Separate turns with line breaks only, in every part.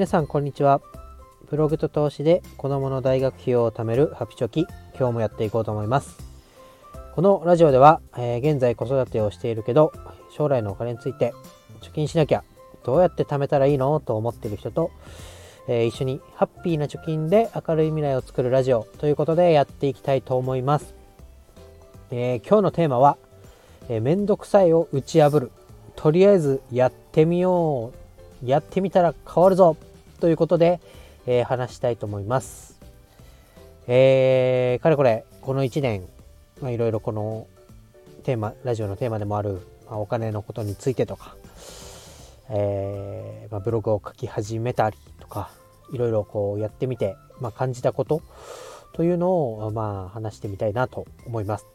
皆さんこんにちは。ブログと投資で子供の大学費用を貯めるハピチョキ。今日もやっていこうと思います。このラジオでは、えー、現在子育てをしているけど将来のお金について貯金しなきゃどうやって貯めたらいいのと思っている人と、えー、一緒にハッピーな貯金で明るい未来を作るラジオということでやっていきたいと思います、えー、今日のテーマは、えー、めんどくさいを打ち破る。とりあえずやってみよう。やってみたら変わるぞ。ということで、えー、話したいと思います。えー、かれこれ、この1年、まあ、いろいろこのテーマ、ラジオのテーマでもある、まあ、お金のことについてとか、えー、まあ、ブログを書き始めたりとか、いろいろこうやってみて、まあ、感じたことというのを、まあ、話してみたいなと思います。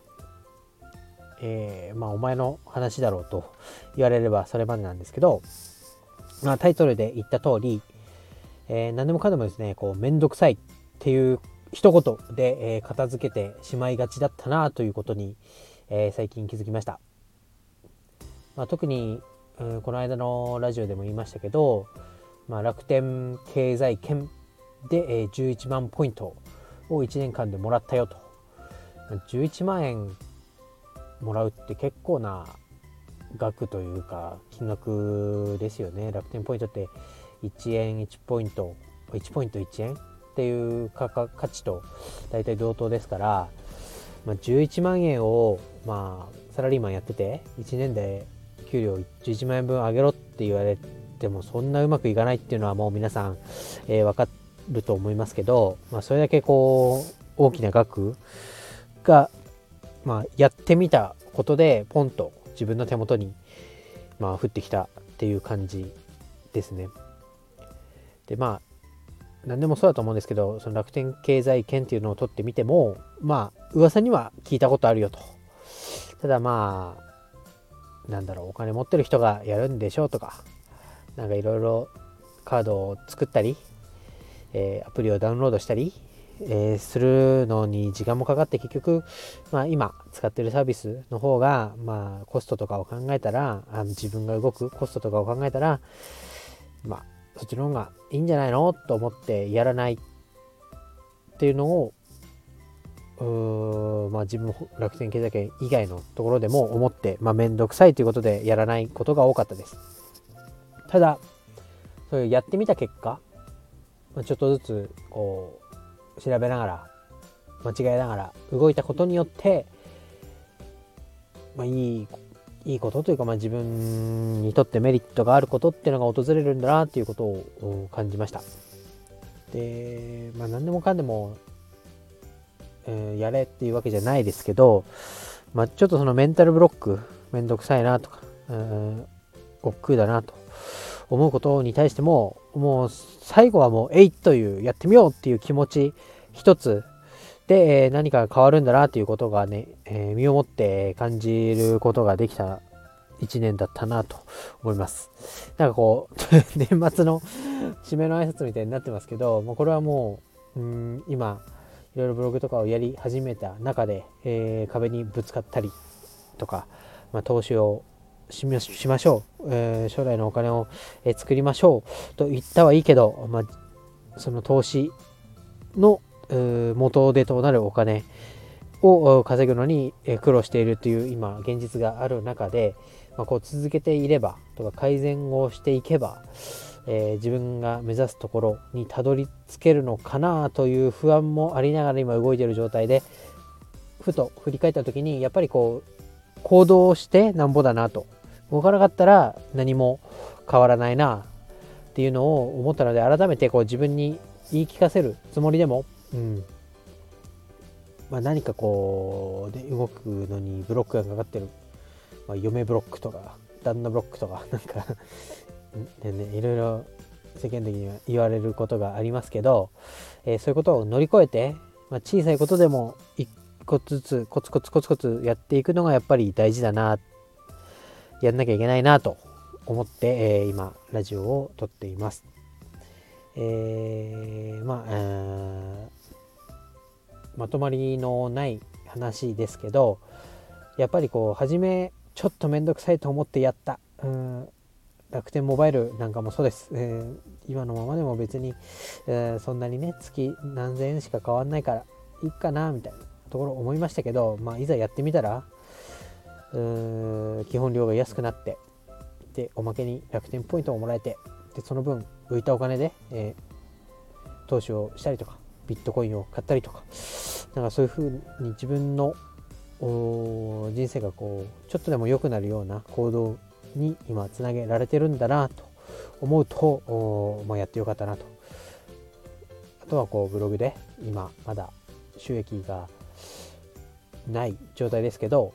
えー、まあ、お前の話だろうと言われればそれまでなんですけど、まあ、タイトルで言った通り、えー、何でもかんでもですね、こう、めんどくさいっていう一言で、えー、片付けてしまいがちだったなということに、えー、最近気づきました。まあ、特に、うん、この間のラジオでも言いましたけど、まあ、楽天経済圏で、えー、11万ポイントを1年間でもらったよと。11万円もらうって結構な額というか金額ですよね。楽天ポイントって1円1ポイント1ポイント1円っていう価値と大体同等ですから、まあ、11万円を、まあ、サラリーマンやってて1年で給料11万円分上げろって言われてもそんなうまくいかないっていうのはもう皆さん、えー、分かると思いますけど、まあ、それだけこう大きな額が、まあ、やってみたことでポンと自分の手元に、まあ、降ってきたっていう感じですね。でまあ何でもそうだと思うんですけどその楽天経済圏っていうのを取ってみてもまあ噂には聞いたことあるよと。ただまあなんだろうお金持ってる人がやるんでしょうとかなんかいろいろカードを作ったり、えー、アプリをダウンロードしたり、えー、するのに時間もかかって結局、まあ、今使ってるサービスの方が、まあ、コストとかを考えたらあの自分が動くコストとかを考えたらまあそっちの方がいいんじゃないの？と思ってやらないっていうのをうーまあ自分楽天経済圏以外のところでも思って、まあ、めんどくさいということでやらないことが多かったです。ただ、そういうやってみた結果、まあ、ちょっとずつこう調べながら間違えながら動いたことによって、まあ、いいいいことというか、まあ、自分にとってメリットがあることっていうのが訪れるんだなっていうことを感じました。で、まあ、何でもかんでも、えー、やれっていうわけじゃないですけど、まあ、ちょっとそのメンタルブロック、めんどくさいなとか、えー、億劫だなと思うことに対しても、もう最後はもう、えいという、やってみようっていう気持ち一つで、え何か変わるんだなということがね、えー、身をもって感じることができた1年だったなと思います。なんかこう、年末の締めの挨拶みたいになってますけど、もうこれはもう、うん今、いろいろブログとかをやり始めた中で、えー、壁にぶつかったりとか、まあ、投資をしましょう、えー、将来のお金を、えー、作りましょうと言ったはいいけど、まあ、その投資の元手となるお金を稼ぐのに苦労しているという今現実がある中で、まあ、こう続けていればとか改善をしていけば、えー、自分が目指すところにたどり着けるのかなという不安もありながら今動いている状態でふと振り返った時にやっぱりこう行動してなんぼだなと。動かなかったら何も変わらないなっていうのを思ったので改めてこう自分に言い聞かせるつもりでもうんまあ、何かこう、ね、動くのにブロックがかかってる、まあ、嫁ブロックとか旦那ブロックとか なんかね、ね、いろいろ世間的には言われることがありますけど、えー、そういうことを乗り越えて、まあ、小さいことでも一個ずつコツコツコツコツやっていくのがやっぱり大事だなやんなきゃいけないなと思って、えー、今ラジオを撮っています。えー、まあ、まとまりのない話ですけどやっぱりこう初めちょっと面倒くさいと思ってやった。うん。楽天モバイルなんかもそうです、えー、今のままでも別に、えー、そんなにね月何千円しか変わんないからいいかなみたいなところ思いましたけど、まあ、いざやってみたらうん基本料が安くなってでおまけに楽天ポイントももらえてでその分浮いたお金で、えー、投資をしたりとかビットコインを買ったりとかなんかそういう風に自分の人生がこうちょっとでも良くなるような行動に今つなげられてるんだなと思うと、まあ、やってよかったなと。あとはこうブログで今まだ収益がない状態ですけど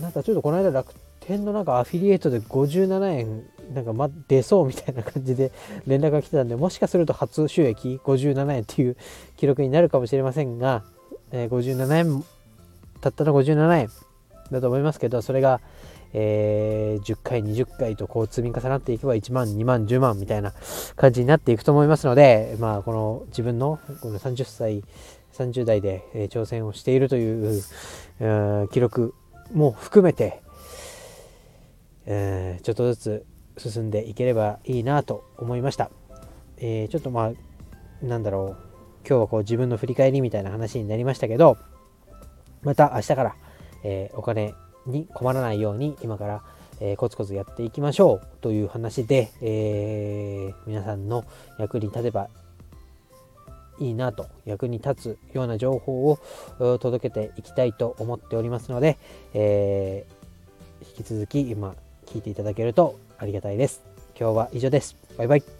なんかちょっとこの間楽天のなんかアフィリエイトで57円なんか、ま、出そうみたいな感じで連絡が来てたんで、もしかすると初収益57円っていう記録になるかもしれませんが、えー、57円、たったの57円だと思いますけど、それが、えー、10回、20回とこう積み重なっていけば1万、2万、10万みたいな感じになっていくと思いますので、まあ、この自分のこの30歳、30代で、えー、挑戦をしているという、え、記録も含めて、えー、ちょっとずつ進んでいければいいなと思いました。えー、ちょっとまあ、なんだろう、今日はこう自分の振り返りみたいな話になりましたけど、また明日から、えー、お金に困らないように今から、えー、コツコツやっていきましょうという話で、えー、皆さんの役に立てばいいなと役に立つような情報を届けていきたいと思っておりますので、え引き続き今聞いていただけるとありがたいです。今日は以上です。バイバイ。